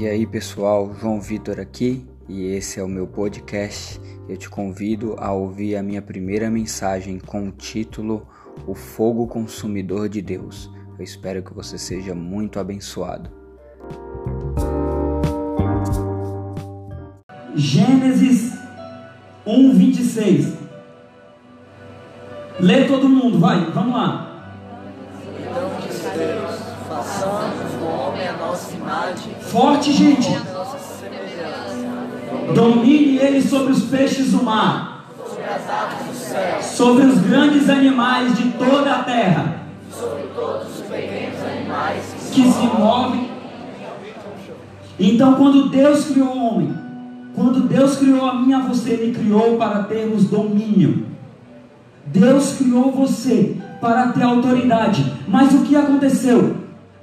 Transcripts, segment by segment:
E aí pessoal, João Vitor aqui e esse é o meu podcast. Eu te convido a ouvir a minha primeira mensagem com o título O Fogo Consumidor de Deus. Eu espero que você seja muito abençoado. Gênesis 1, 26. Lê todo mundo, vai, vamos lá. Então disse Deus: façamos Forte, gente. Domine ele sobre os peixes do mar, sobre os grandes animais de toda a terra, sobre todos os pequenos animais que se movem. Então, quando Deus criou o homem, quando Deus criou a mim e a você, Ele criou para termos domínio. Deus criou você para ter autoridade. Mas o que aconteceu?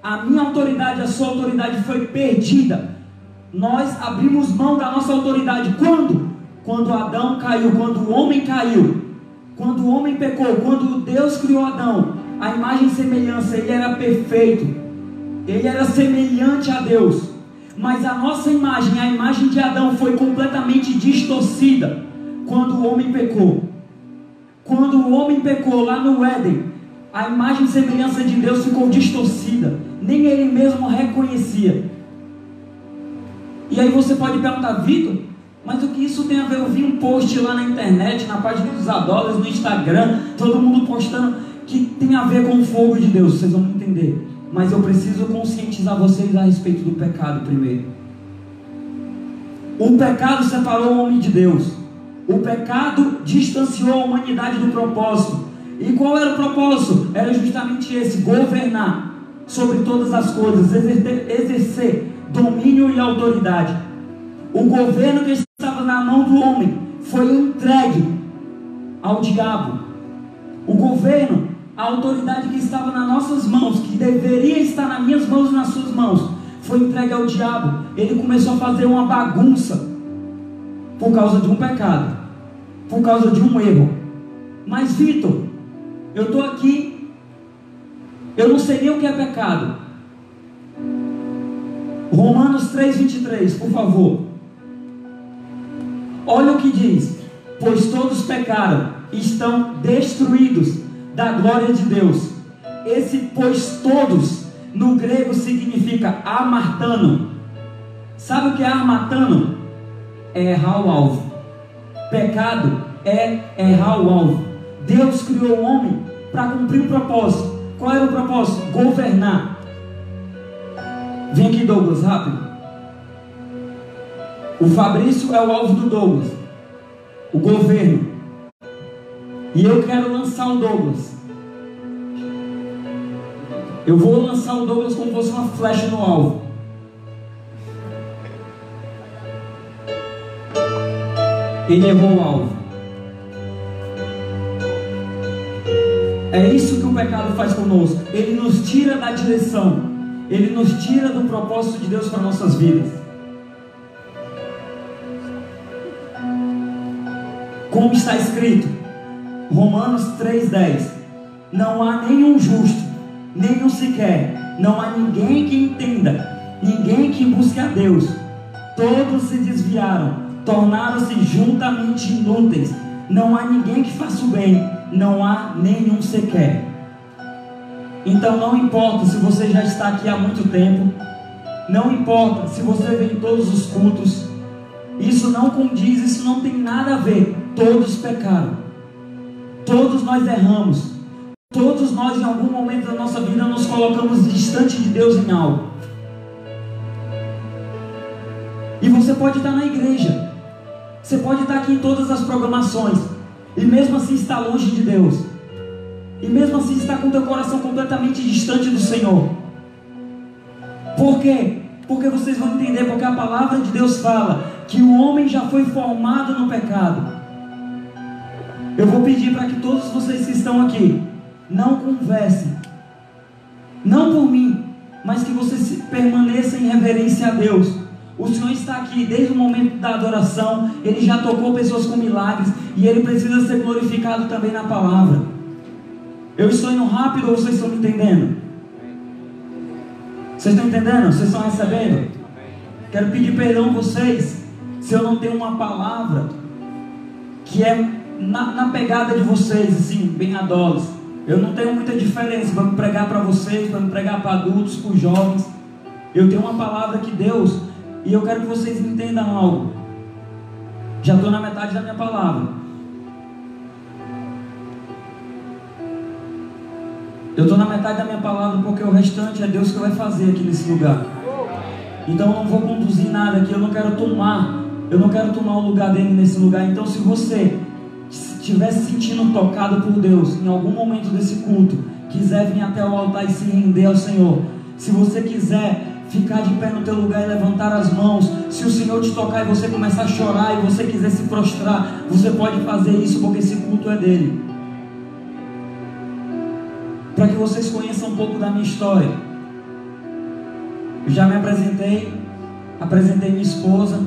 A minha autoridade, a sua autoridade foi perdida. Nós abrimos mão da nossa autoridade. Quando? Quando Adão caiu, quando o homem caiu, quando o homem pecou, quando Deus criou Adão, a imagem e semelhança, ele era perfeito, ele era semelhante a Deus, mas a nossa imagem, a imagem de Adão, foi completamente distorcida quando o homem pecou. Quando o homem pecou lá no Éden, a imagem e semelhança de Deus ficou distorcida, nem ele mesmo reconhecia. E aí você pode perguntar, Vitor, mas o que isso tem a ver? Eu vi um post lá na internet, na página dos Adolas, no Instagram, todo mundo postando que tem a ver com o fogo de Deus, vocês vão entender. Mas eu preciso conscientizar vocês a respeito do pecado primeiro. O pecado separou o homem de Deus. O pecado distanciou a humanidade do propósito. E qual era o propósito? Era justamente esse: governar sobre todas as coisas, exercer, domínio e autoridade. O governo que estava na mão do homem foi entregue ao diabo. O governo, a autoridade que estava nas nossas mãos, que deveria estar nas minhas mãos e nas suas mãos, foi entregue ao diabo. Ele começou a fazer uma bagunça por causa de um pecado, por causa de um erro. Mas, Vitor, eu estou aqui, eu não sei nem o que é pecado. Romanos 3,23, por favor. Olha o que diz: Pois todos pecaram e estão destruídos da glória de Deus. Esse pois todos, no grego significa amartano. Sabe o que é amartano? É errar o alvo. Pecado é errar o alvo. Deus criou o homem para cumprir um propósito. Qual era o propósito? Governar. Vem aqui, Douglas, rápido. O Fabrício é o alvo do Douglas. O governo. E eu quero lançar o Douglas. Eu vou lançar o Douglas como se fosse uma flecha no alvo. Ele errou o alvo. É isso que o pecado faz conosco. Ele nos tira da direção. Ele nos tira do propósito de Deus para nossas vidas. Como está escrito, Romanos 3,10: Não há nenhum justo, nenhum sequer, não há ninguém que entenda, ninguém que busque a Deus. Todos se desviaram, tornaram-se juntamente inúteis. Não há ninguém que faça o bem, não há nenhum sequer. Então não importa se você já está aqui há muito tempo, não importa se você vem em todos os cultos, isso não condiz, isso não tem nada a ver. Todos pecaram, todos nós erramos, todos nós em algum momento da nossa vida nos colocamos distante de Deus em algo. E você pode estar na igreja, você pode estar aqui em todas as programações, e mesmo assim estar longe de Deus. E mesmo assim está com teu coração completamente distante do Senhor. Por quê? Porque vocês vão entender, porque a palavra de Deus fala que o homem já foi formado no pecado. Eu vou pedir para que todos vocês que estão aqui não conversem, não por mim, mas que vocês permaneçam em reverência a Deus. O Senhor está aqui desde o momento da adoração, Ele já tocou pessoas com milagres e Ele precisa ser glorificado também na palavra. Eu estou indo rápido ou vocês estão me entendendo? Vocês estão entendendo? Vocês estão recebendo? Quero pedir perdão a vocês se eu não tenho uma palavra que é na, na pegada de vocês, assim, bem adolos. Eu não tenho muita diferença para pregar para vocês, para pregar para adultos, para jovens. Eu tenho uma palavra que Deus, e eu quero que vocês entendam algo. Já estou na metade da minha palavra. Eu estou na metade da minha palavra porque o restante é Deus que vai fazer aqui nesse lugar. Então eu não vou conduzir nada aqui, eu não quero tomar, eu não quero tomar o lugar dele nesse lugar. Então se você estiver se sentindo tocado por Deus em algum momento desse culto, quiser vir até o altar e se render ao Senhor, se você quiser ficar de pé no teu lugar e levantar as mãos, se o Senhor te tocar e você começar a chorar e você quiser se prostrar, você pode fazer isso porque esse culto é dele. Para que vocês conheçam um pouco da minha história. Eu já me apresentei, apresentei minha esposa,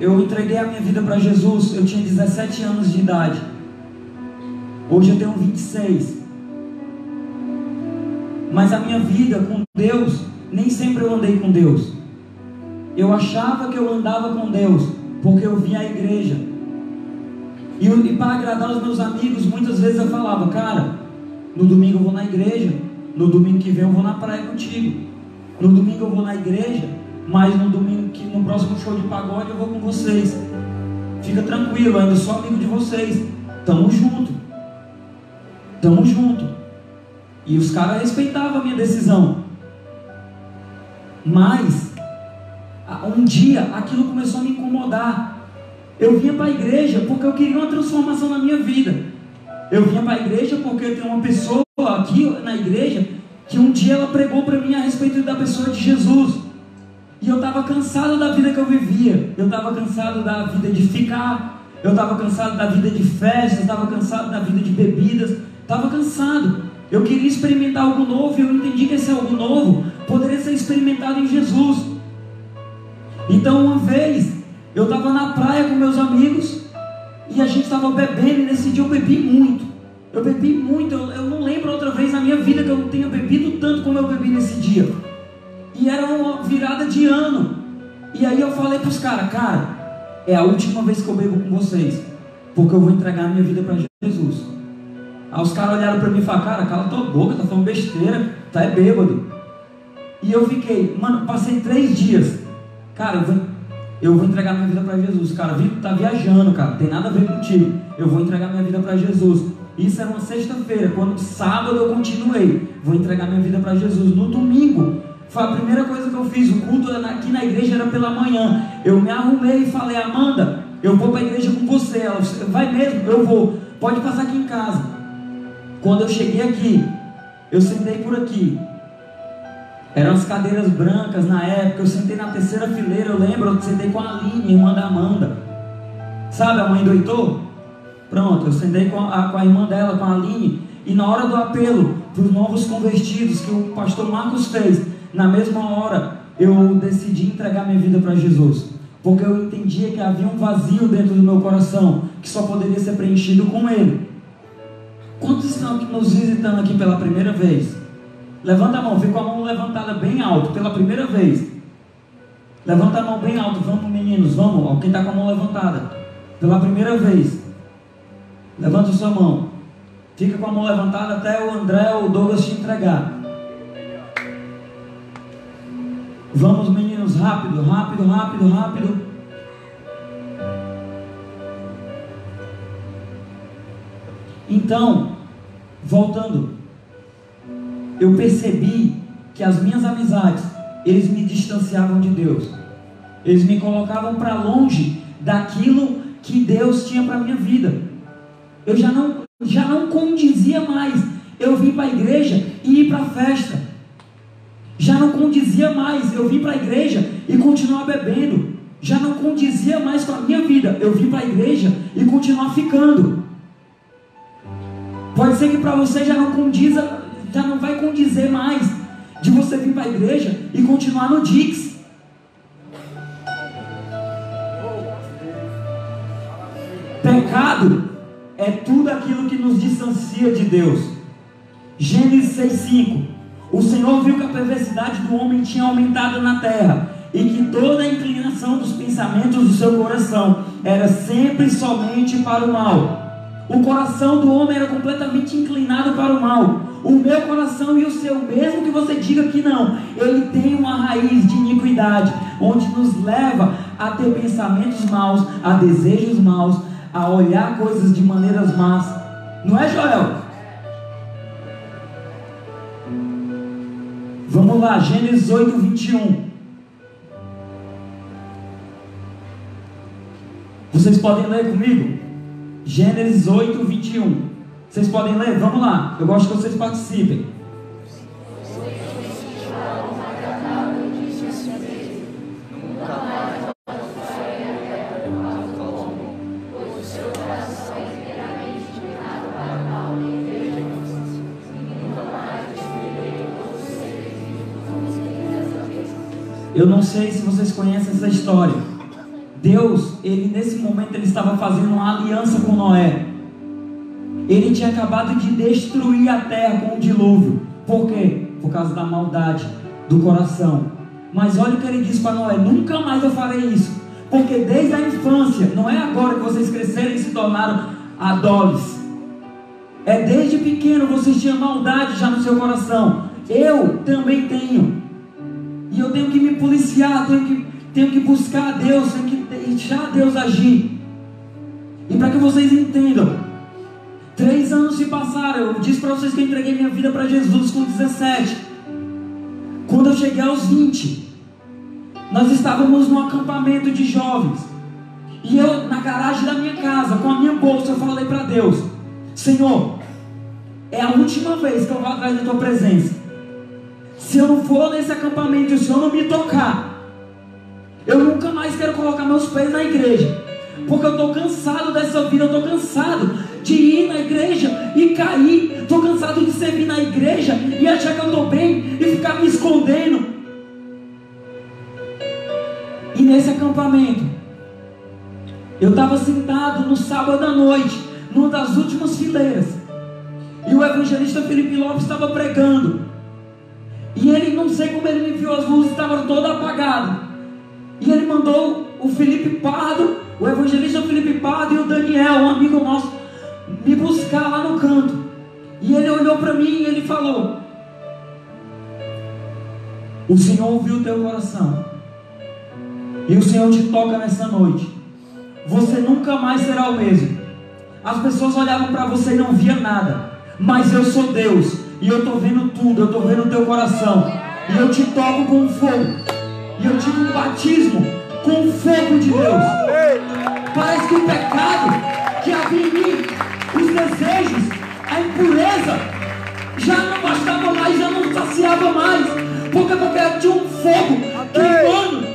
eu entreguei a minha vida para Jesus, eu tinha 17 anos de idade. Hoje eu tenho 26. Mas a minha vida com Deus, nem sempre eu andei com Deus. Eu achava que eu andava com Deus, porque eu vinha à igreja. E, e para agradar os meus amigos, muitas vezes eu falava, cara, no domingo eu vou na igreja, no domingo que vem eu vou na praia contigo. No domingo eu vou na igreja, mas no domingo, que no próximo show de pagode eu vou com vocês. Fica tranquilo, ainda sou amigo de vocês. Tamo junto. Tamo junto. E os caras respeitavam a minha decisão. Mas, um dia, aquilo começou a me incomodar. Eu vinha para a igreja porque eu queria uma transformação na minha vida. Eu vinha para a igreja porque tem uma pessoa aqui na igreja que um dia ela pregou para mim a respeito da pessoa de Jesus. E eu estava cansado da vida que eu vivia. Eu estava cansado da vida de ficar. Eu estava cansado da vida de festas. Estava cansado da vida de bebidas. Estava cansado. Eu queria experimentar algo novo. E eu entendi que esse algo novo poderia ser experimentado em Jesus. Então, uma vez, eu estava na praia com meus amigos. E a gente estava bebendo. E nesse dia eu bebi muito. Eu bebi muito. Eu, eu não lembro outra vez na minha vida que eu tenha bebido tanto como eu bebi nesse dia. E era uma virada de ano. E aí eu falei para os caras, cara, é a última vez que eu bebo com vocês. Porque eu vou entregar a minha vida para Jesus. Aí os caras olharam para mim e falaram, cara, cala tua boca, tá falando besteira, tá é bêbado. E eu fiquei, mano, passei três dias. Cara, eu vou, eu vou entregar minha vida para Jesus. Cara, Vitor tá viajando, cara, tem nada a ver contigo. Eu vou entregar minha vida para Jesus. Isso era uma sexta-feira. Quando sábado eu continuei, vou entregar minha vida para Jesus. No domingo, foi a primeira coisa que eu fiz. O culto aqui na igreja era pela manhã. Eu me arrumei e falei, Amanda, eu vou para a igreja com você. Ela, vai mesmo? Eu vou. Pode passar aqui em casa. Quando eu cheguei aqui, eu sentei por aqui. Eram as cadeiras brancas na época. Eu sentei na terceira fileira. Eu lembro, eu sentei com a Aline, irmã da Amanda. Sabe a mãe do Heitor? Pronto, eu sentei com a, com a irmã dela, com a Aline. E na hora do apelo para os novos convertidos que o pastor Marcos fez, na mesma hora eu decidi entregar minha vida para Jesus. Porque eu entendia que havia um vazio dentro do meu coração que só poderia ser preenchido com Ele. Quantos estão nos visitando aqui pela primeira vez? Levanta a mão, fica com a mão levantada bem alto, pela primeira vez. Levanta a mão bem alto, vamos meninos, vamos, ó, quem está com a mão levantada. Pela primeira vez. Levanta a sua mão. Fica com a mão levantada até o André ou o Douglas te entregar. Vamos, meninos, rápido, rápido, rápido, rápido. Então, voltando, eu percebi que as minhas amizades, eles me distanciavam de Deus. Eles me colocavam para longe daquilo que Deus tinha para minha vida. Eu já não, já não condizia mais. Eu vim para a igreja e ir para a festa já não condizia mais eu vim para a igreja e continuar bebendo. Já não condizia mais com a minha vida eu vim para a igreja e continuar ficando. Pode ser que para você já não condiza, já não vai condizer mais de você vir para a igreja e continuar no Dix. Pecado é tudo aquilo que nos distancia de Deus. Gênesis 6,5 O Senhor viu que a perversidade do homem tinha aumentado na terra e que toda a inclinação dos pensamentos do seu coração era sempre somente para o mal. O coração do homem era completamente inclinado para o mal. O meu coração e o seu, mesmo que você diga que não, ele tem uma raiz de iniquidade, onde nos leva a ter pensamentos maus, a desejos maus, a olhar coisas de maneiras más. Não é, Joel? Vamos lá, Gênesis 8, 21. Vocês podem ler comigo? Gênesis 8, 21. Vocês podem ler? Vamos lá. Eu gosto que vocês participem. Eu não sei se vocês conhecem essa história. Deus, ele nesse momento ele estava fazendo uma aliança com Noé. Ele tinha acabado de destruir a terra com o dilúvio. Por quê? Por causa da maldade do coração. Mas olha o que ele disse para Noé: nunca mais eu farei isso. Porque desde a infância, não é agora que vocês cresceram e se tornaram adoles. É desde pequeno vocês tinham maldade já no seu coração. Eu também tenho. E eu tenho que me policiar, tenho que, tenho que buscar a Deus, tenho que deixar Deus agir. E para que vocês entendam, três anos se passaram. Eu disse para vocês que eu entreguei minha vida para Jesus com 17. Quando eu cheguei aos 20, nós estávamos num acampamento de jovens. E eu, na garagem da minha casa, com a minha bolsa, eu falei para Deus: Senhor, é a última vez que eu vou atrás da tua presença. Se eu não for nesse acampamento e o Senhor não me tocar, eu nunca mais quero colocar meus pés na igreja. Porque eu estou cansado dessa vida, eu estou cansado de ir na igreja e cair. Estou cansado de servir na igreja e achar que eu estou bem e ficar me escondendo. E nesse acampamento, eu estava sentado no sábado à noite, numa das últimas fileiras. E o evangelista Felipe Lopes estava pregando. E ele, não sei como ele me viu, as luzes estavam todas apagadas. E ele mandou o Felipe Pardo, o evangelista Felipe Pardo e o Daniel, um amigo nosso, me buscar lá no canto. E ele olhou para mim e ele falou: O Senhor ouviu o teu coração. E o Senhor te toca nessa noite. Você nunca mais será o mesmo. As pessoas olhavam para você e não via nada. Mas eu sou Deus e eu estou vendo tudo, eu estou vendo o teu coração. E eu te toco com fogo. E eu tive um batismo com o fogo de Deus. Parece que o pecado que havia em mim, os desejos, a impureza, já não bastava mais, já não saciava mais. Porque, eu tinha um fogo queimando.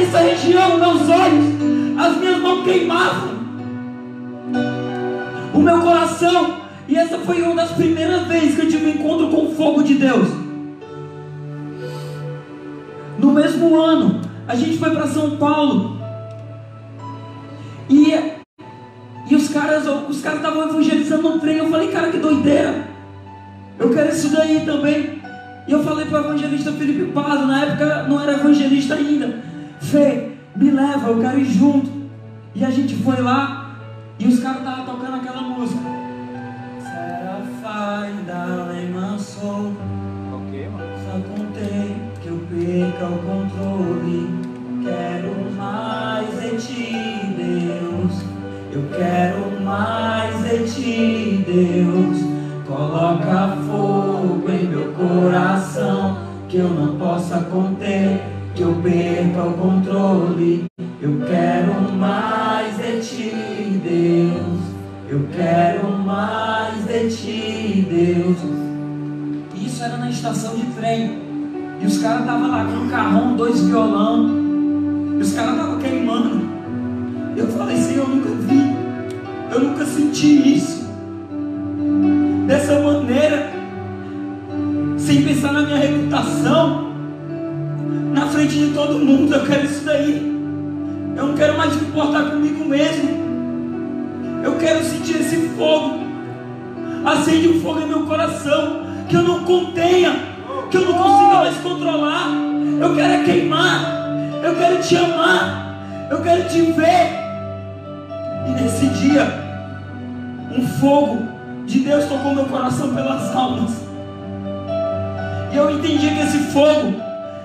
Essa região, meus olhos, as minhas mãos queimavam. O meu coração e essa foi uma das primeiras vezes que eu tive um encontro com o fogo de Deus. No mesmo ano, a gente foi para São Paulo. E, e os caras os caras estavam evangelizando no trem. Eu falei, cara, que doideira. Eu quero isso daí também. E eu falei para o evangelista Felipe Pado, na época não era evangelista ainda. Fê, me leva, eu quero ir junto. E a gente foi lá e os caras estavam tocando aquela música da mansou. Ok, perca o controle. Quero mais de ti, Deus. Eu quero mais de ti, Deus. Coloca fogo em meu coração que eu não possa conter, que eu perca o controle. Eu quero mais de ti, Deus. Eu quero mais de ti, Deus. Isso era na estação de trem. E os caras estavam lá com um carrão, dois violão. E os caras estavam queimando. Eu falei, Senhor, eu nunca vi. Eu nunca senti isso. Dessa maneira. Sem pensar na minha reputação. Na frente de todo mundo. Eu quero isso daí. Eu não quero mais me importar comigo mesmo. Eu quero sentir esse fogo. Acende um fogo em meu coração. que eu não contenha, que eu não consiga mais controlar. Eu quero é queimar, eu quero te amar, eu quero te ver. E nesse dia, um fogo de Deus tocou meu coração pelas almas. E eu entendi que esse fogo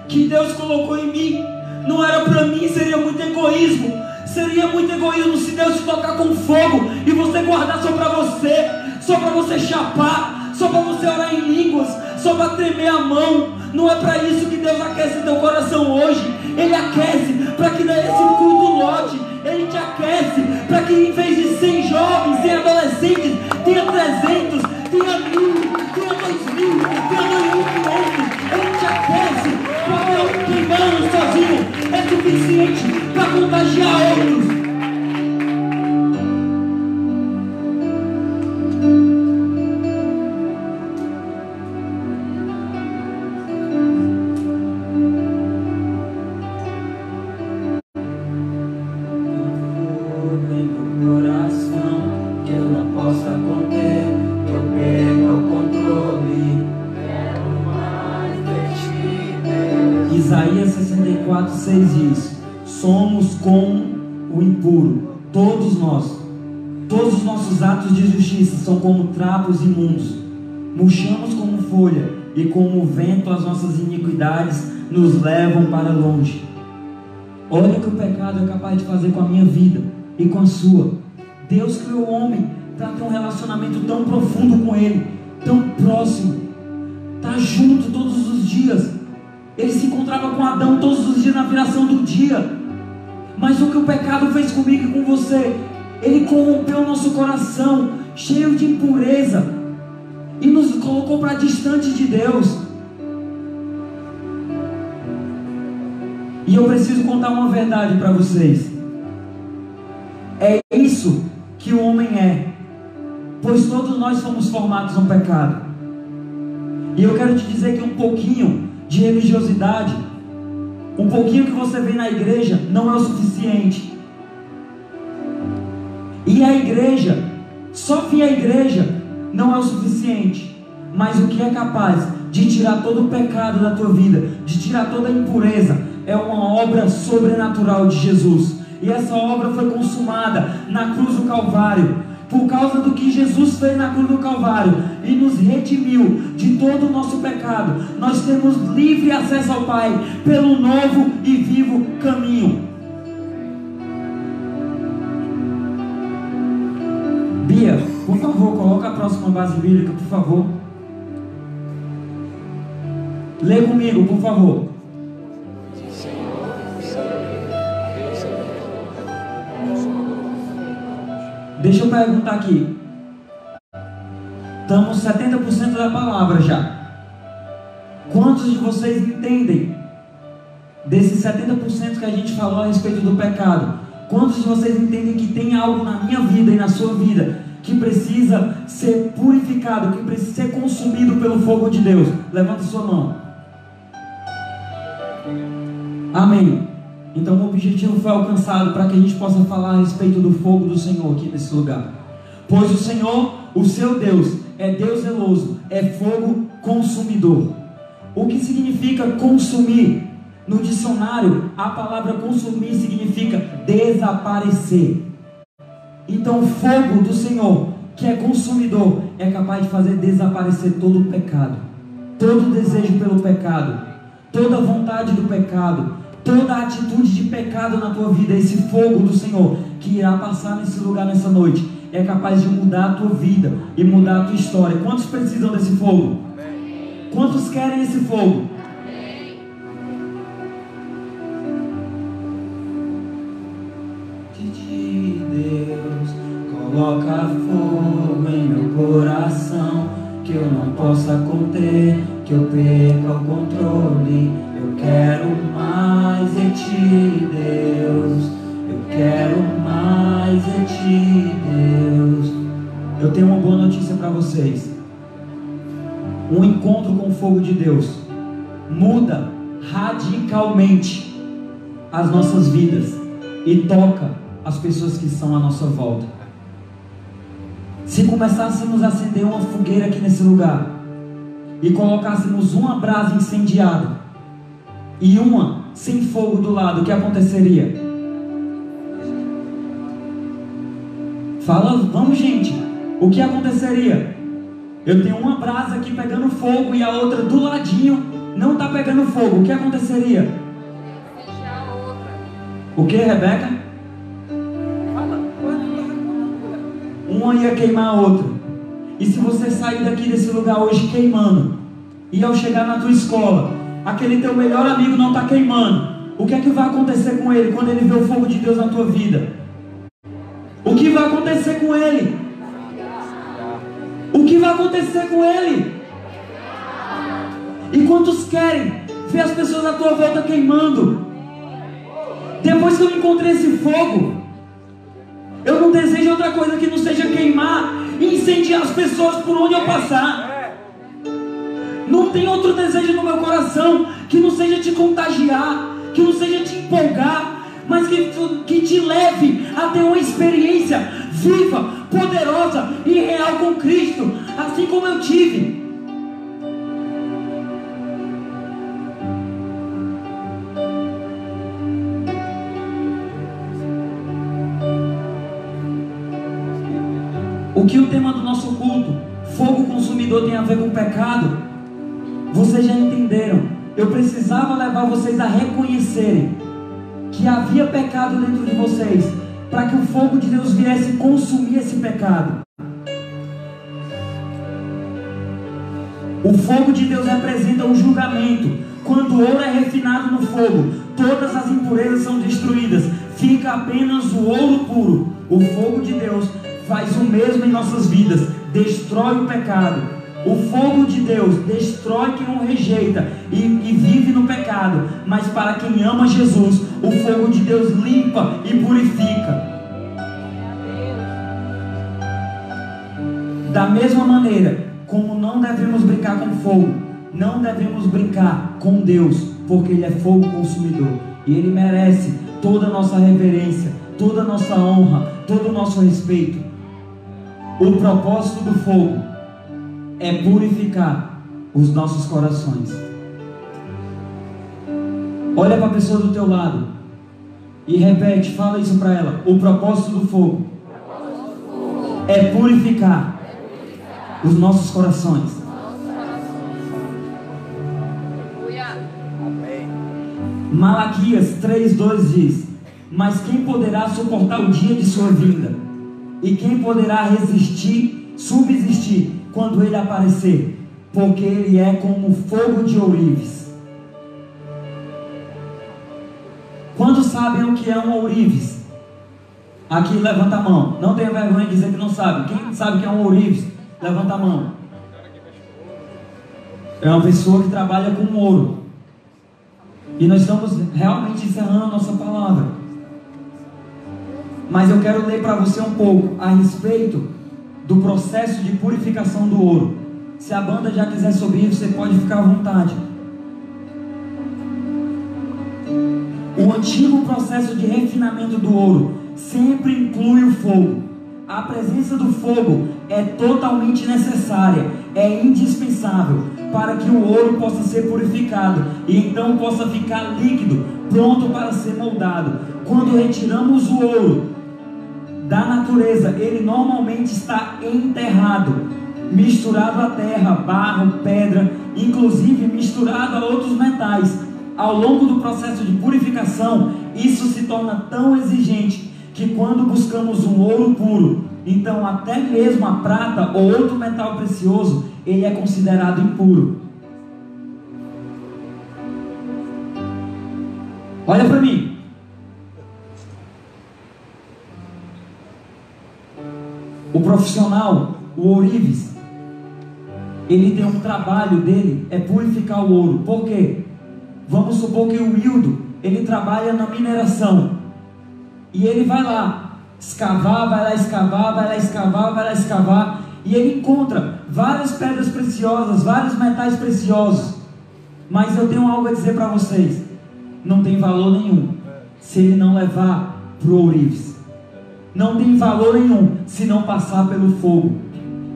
que Deus colocou em mim não era para mim, seria muito egoísmo. Seria muito egoísmo se Deus te tocar com fogo e você guardar só para você, só para você chapar, só para você orar em línguas, só para tremer a mão. Não é para isso que Deus aquece teu coração hoje. Ele aquece para que esse imundos. Murchamos como folha, e como o vento as nossas iniquidades nos levam para longe. Olha o que o pecado é capaz de fazer com a minha vida e com a sua. Deus criou o homem para ter um relacionamento tão profundo com Ele, tão próximo, tá junto todos os dias. Ele se encontrava com Adão todos os dias na viração do dia. Mas o que o pecado fez comigo e com você? Ele corrompeu o nosso coração, cheio de impureza, e nos colocou para distante de Deus. E eu preciso contar uma verdade para vocês. É isso que o homem é, pois todos nós fomos formados no pecado. E eu quero te dizer que um pouquinho de religiosidade, um pouquinho que você vê na igreja, não é o suficiente. E a igreja, só vir à igreja, não é o suficiente. Mas o que é capaz de tirar todo o pecado da tua vida, de tirar toda a impureza, é uma obra sobrenatural de Jesus. E essa obra foi consumada na cruz do Calvário por causa do que Jesus fez na cruz do Calvário e nos redimiu de todo o nosso pecado, nós temos livre acesso ao Pai pelo novo e vivo caminho. Bia, por favor, coloca a próxima base bíblica, por favor. Lê comigo, por favor. Deixa eu perguntar aqui. Estamos 70% da palavra já. Quantos de vocês entendem desses 70% que a gente falou a respeito do pecado? Quantos de vocês entendem que tem algo na minha vida e na sua vida que precisa ser purificado, que precisa ser consumido pelo fogo de Deus? Levanta sua mão. Amém. Então o objetivo foi alcançado para que a gente possa falar a respeito do fogo do Senhor aqui nesse lugar. Pois o Senhor, o seu Deus, é Deus zeloso, é fogo consumidor. O que significa consumir? No dicionário, a palavra consumir significa desaparecer. Então, o fogo do Senhor, que é consumidor, é capaz de fazer desaparecer todo o pecado, todo o desejo pelo pecado, toda a vontade do pecado, toda atitude de pecado na tua vida, esse fogo do Senhor que irá passar nesse lugar nessa noite, é capaz de mudar a tua vida e mudar a tua história. Quantos precisam desse fogo? Quantos querem esse fogo? Coloca fogo em meu coração que eu não possa conter, que eu perca o controle eu quero mais de ti, Deus. Eu quero mais de ti, Deus. Eu tenho uma boa notícia para vocês. Um encontro com o fogo de Deus muda radicalmente as nossas vidas e toca as pessoas que estão à nossa volta. Se começássemos a acender uma fogueira aqui nesse lugar, e colocássemos uma brasa incendiada e uma sem fogo do lado, o que aconteceria? Fala, vamos gente, o que aconteceria? Eu tenho uma brasa aqui pegando fogo e a outra do ladinho não está pegando fogo, o que aconteceria? O que, Rebeca? Uma ia queimar a outra. E se você sair daqui desse lugar hoje queimando, e ao chegar na tua escola, aquele teu melhor amigo não está queimando, o que é que vai acontecer com ele quando ele vê o fogo de Deus na tua vida? O que vai acontecer com ele? O que vai acontecer com ele? E quantos querem ver as pessoas à tua volta queimando? Depois que eu encontrei esse fogo, eu não desejo outra coisa que não seja queimar e incendiar as pessoas por onde eu passar. Não tem outro desejo no meu coração que não seja te contagiar, que não seja te empolgar, mas que, que te leve a ter uma experiência viva, poderosa e real com Cristo, assim como eu tive. O que o tema do nosso culto, fogo consumidor, tem a ver com pecado? Vocês já entenderam. Eu precisava levar vocês a reconhecerem que havia pecado dentro de vocês, para que o fogo de Deus viesse consumir esse pecado. O fogo de Deus representa um julgamento. Quando o ouro é refinado no fogo, todas as impurezas são destruídas, fica apenas o ouro puro. O fogo de Deus faz o mesmo em nossas vidas, destrói o pecado. O fogo de Deus destrói quem o rejeita e, e, vive no pecado, mas para quem ama Jesus, o fogo de Deus limpa e purifica. Da mesma maneira, como não devemos brincar com fogo, não devemos brincar com Deus, porque Ele é fogo consumidor e Ele merece toda a nossa reverência, toda a nossa honra, todo o nosso respeito. O propósito do fogo é purificar os nossos corações. Olha para a pessoa do teu lado e repete, fala isso para ela. O propósito do fogo é purificar os nossos corações. Malaquias 3,2 diz: Mas quem poderá suportar o dia de sua vinda? E quem poderá resistir, subsistir quando ele aparecer? Porque ele é como fogo de ourives. Quantos sabem o que é um ourives? Aqui levanta a mão. Não tenha vergonha de dizer que não sabe. Quem sabe o que é um ourives? Levanta a mão. É uma pessoa que trabalha com ouro. E nós estamos realmente encerrando a nossa palavra. Mas eu quero ler para você um pouco a respeito do processo de purificação do ouro. Se a banda já quiser subir, você pode ficar à vontade. O antigo processo de refinamento do ouro sempre inclui o fogo. A presença do fogo é totalmente necessária, é indispensável para que o ouro possa ser purificado e então possa ficar líquido, pronto para ser moldado. Quando retiramos o ouro da natureza, ele normalmente está enterrado, misturado à terra, barro, pedra, inclusive misturado a outros metais. Ao longo do processo de purificação, isso se torna tão exigente que quando buscamos um ouro puro, então até mesmo a prata ou outro metal precioso, ele é considerado impuro. Olha para mim. Profissional, o ourives, ele tem um trabalho dele, é purificar o ouro. Por quê? Vamos supor que o Wildo, ele trabalha na mineração. E ele vai lá escavar, vai lá escavar, vai lá escavar, vai lá escavar. E ele encontra várias pedras preciosas, vários metais preciosos. Mas eu tenho algo a dizer para vocês: não tem valor nenhum se ele não levar para o ourives. Não tem valor nenhum se não passar pelo fogo.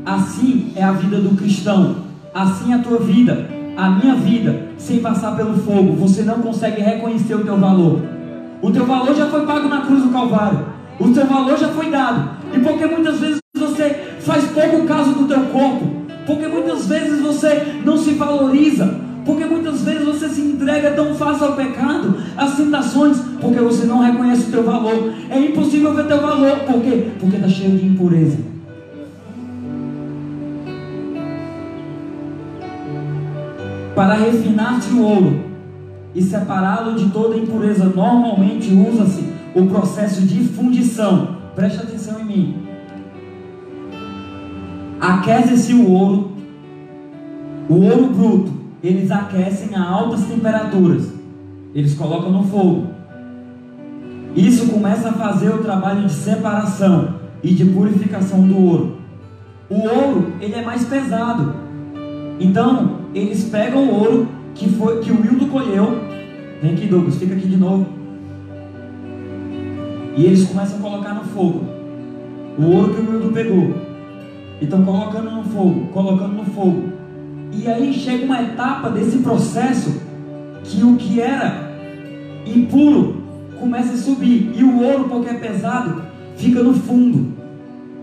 Assim é a vida do cristão. assim a tua vida, a minha vida, sem passar pelo fogo, você não consegue reconhecer o teu valor. O teu valor já foi pago na cruz do Calvário. O teu valor já foi dado. E porque muitas vezes você faz pouco caso do teu corpo, porque muitas vezes você não se valoriza, entrega tão fácil ao pecado, às tentações, porque você não reconhece o teu valor. É impossível ver teu valor, por quê? Porque está cheio de impureza. Para refinar-se o ouro e separá-lo de toda impureza, normalmente usa-se o processo de fundição. Preste atenção em mim. Aquece-se o ouro, o ouro bruto, eles aquecem a altas temperaturas. Eles colocam no fogo. Isso começa a fazer o trabalho de separação e de purificação do ouro. O ouro, ele é mais pesado. Então, eles pegam o ouro que foi que o Wildo colheu. Vem aqui, Douglas, fica aqui de novo. E eles começam a colocar no fogo. O ouro que o Wildo pegou. E estão colocando no fogo, colocando no fogo. E aí chega uma etapa desse processo que o que era impuro começa a subir. E o ouro, porque é pesado, fica no fundo.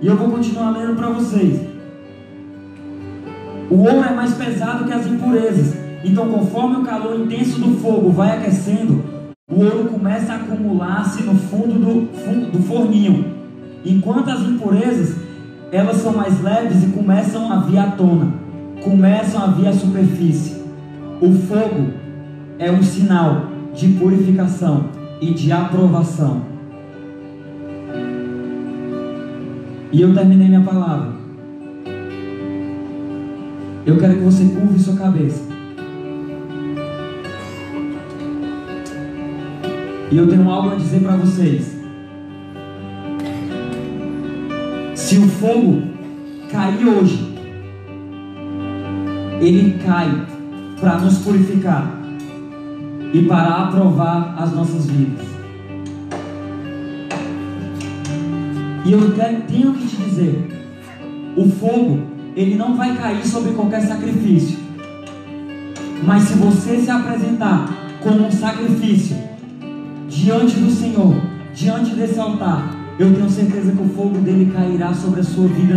E eu vou continuar lendo para vocês. O ouro é mais pesado que as impurezas. Então, conforme o calor intenso do fogo vai aquecendo, o ouro começa a acumular-se no fundo do, do forninho. Enquanto as impurezas, elas são mais leves e começam a vir à tona, começam a vir à superfície. O fogo é um sinal de purificação e de aprovação. E eu terminei minha palavra. Eu quero que você curve sua cabeça. E eu tenho algo a dizer para vocês. Se o fogo cair hoje, ele cai para nos purificar e para aprovar as nossas vidas. E eu tenho que te dizer: o fogo, ele não vai cair sobre qualquer sacrifício. Mas se você se apresentar como um sacrifício diante do Senhor, diante desse altar, eu tenho certeza que o fogo dele cairá sobre a sua vida.